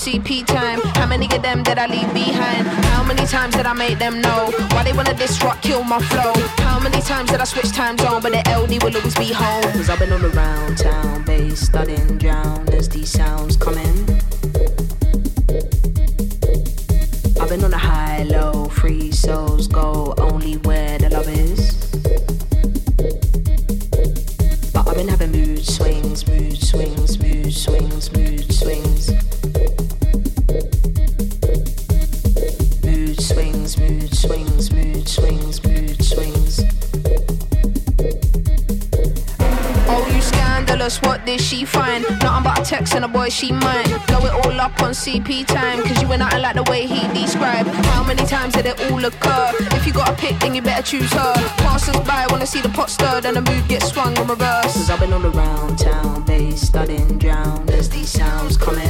CP time. How many of them did I leave behind? How many times did I make them know why they wanna disrupt, kill my flow? How many times did I switch time zone, but the LD will always be home? Cause I've been all around town, bass studying, drown as these sounds coming. She might Blow it all up on CP time, cause you and I like the way he described. How many times did it all occur? If you got a pick, then you better choose her. Passers by wanna see the pot stirred and the mood gets swung in reverse. Cause I've been all around town, bass studying, drown as these sounds coming.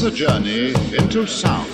Is a journey into sound.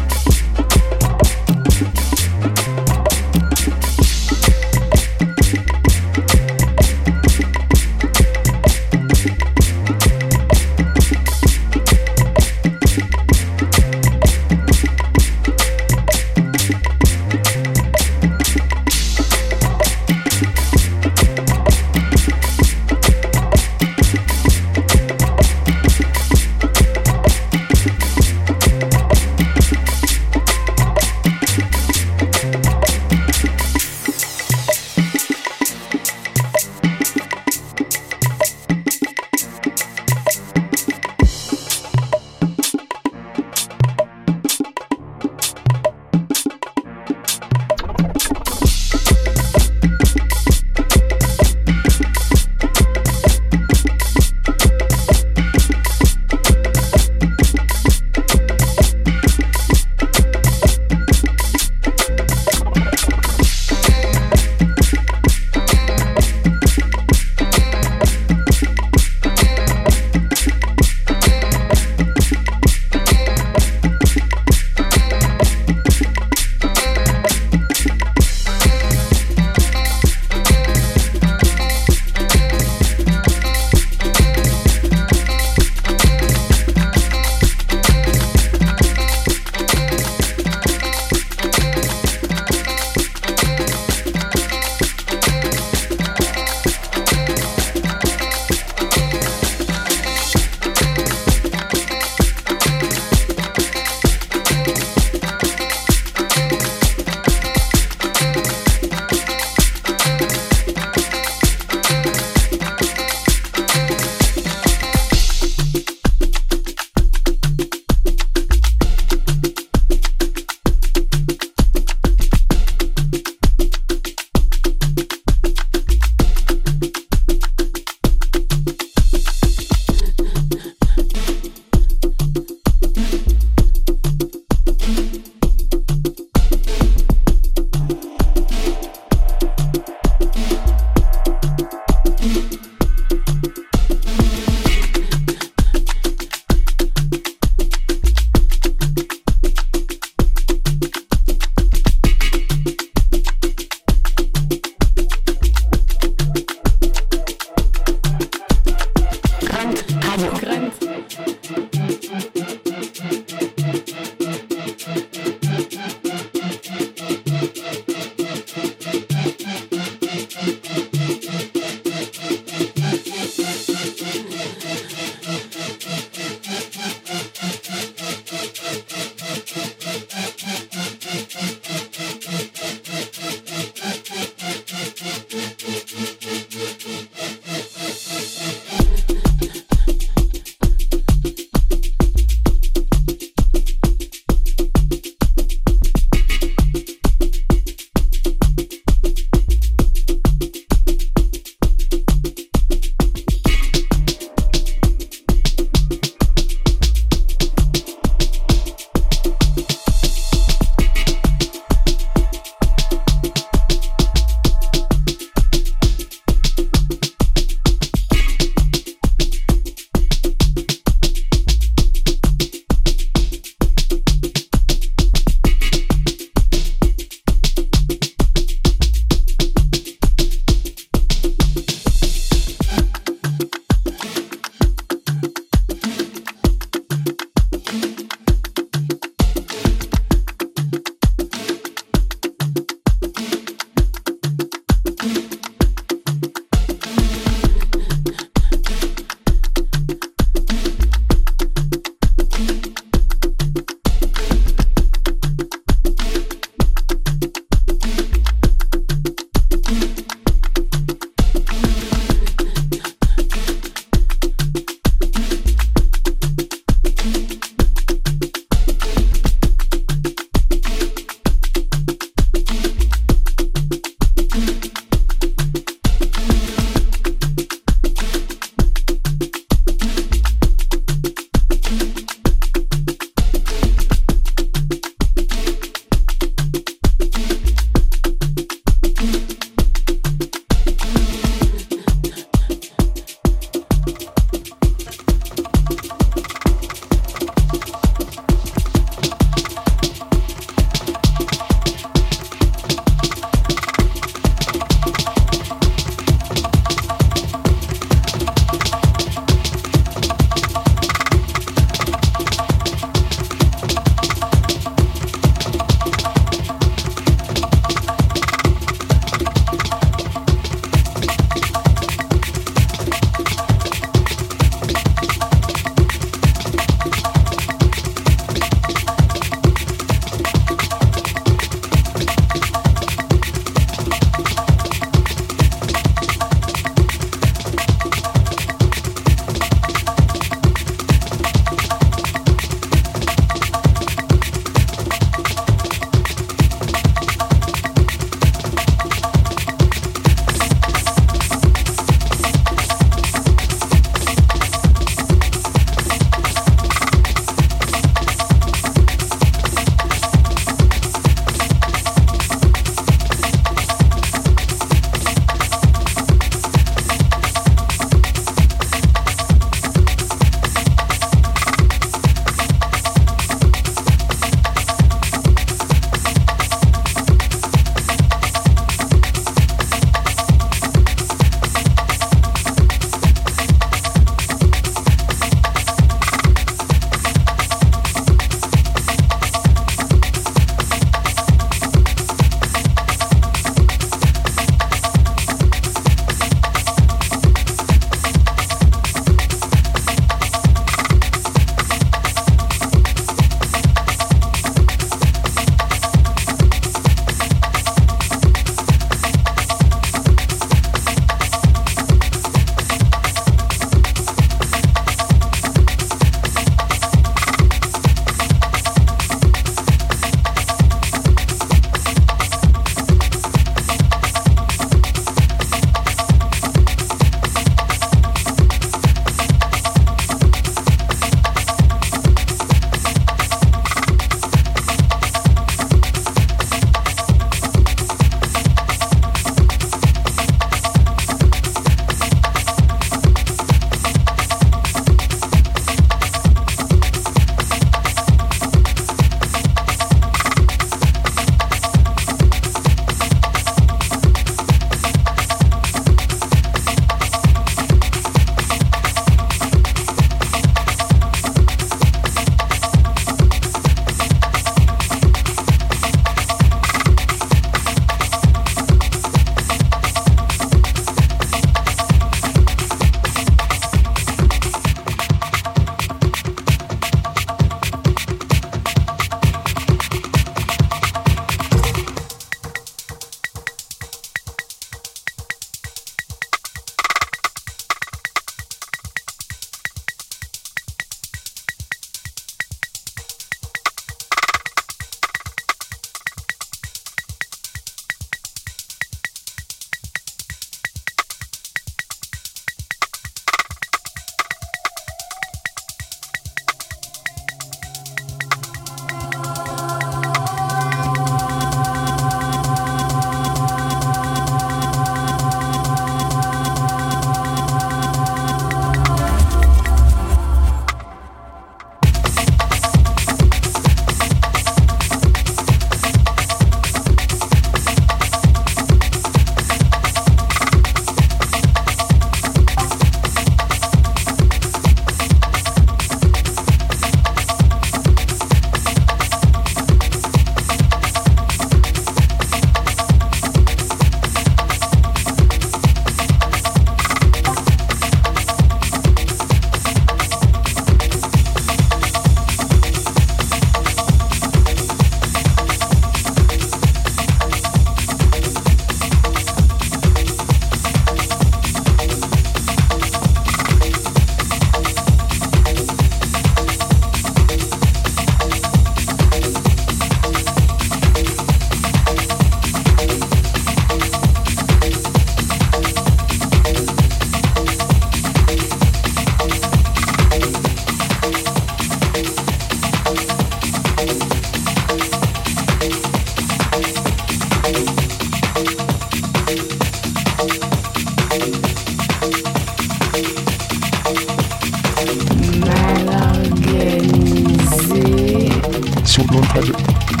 Sur Blanc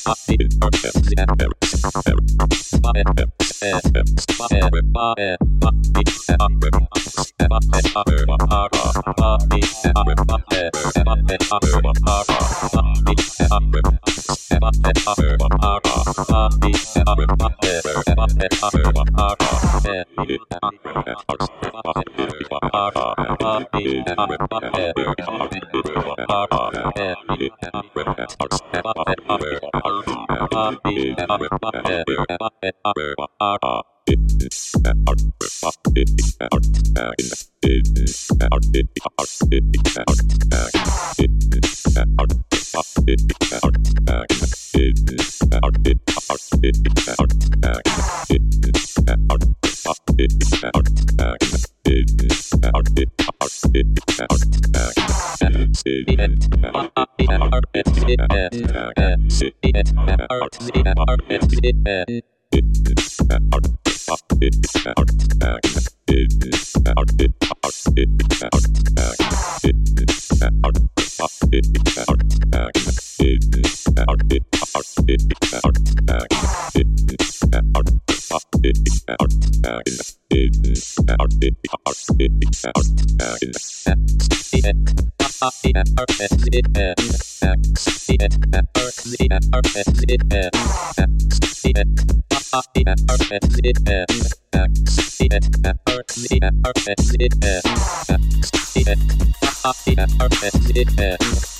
Spot Art, out Perfect, it's it's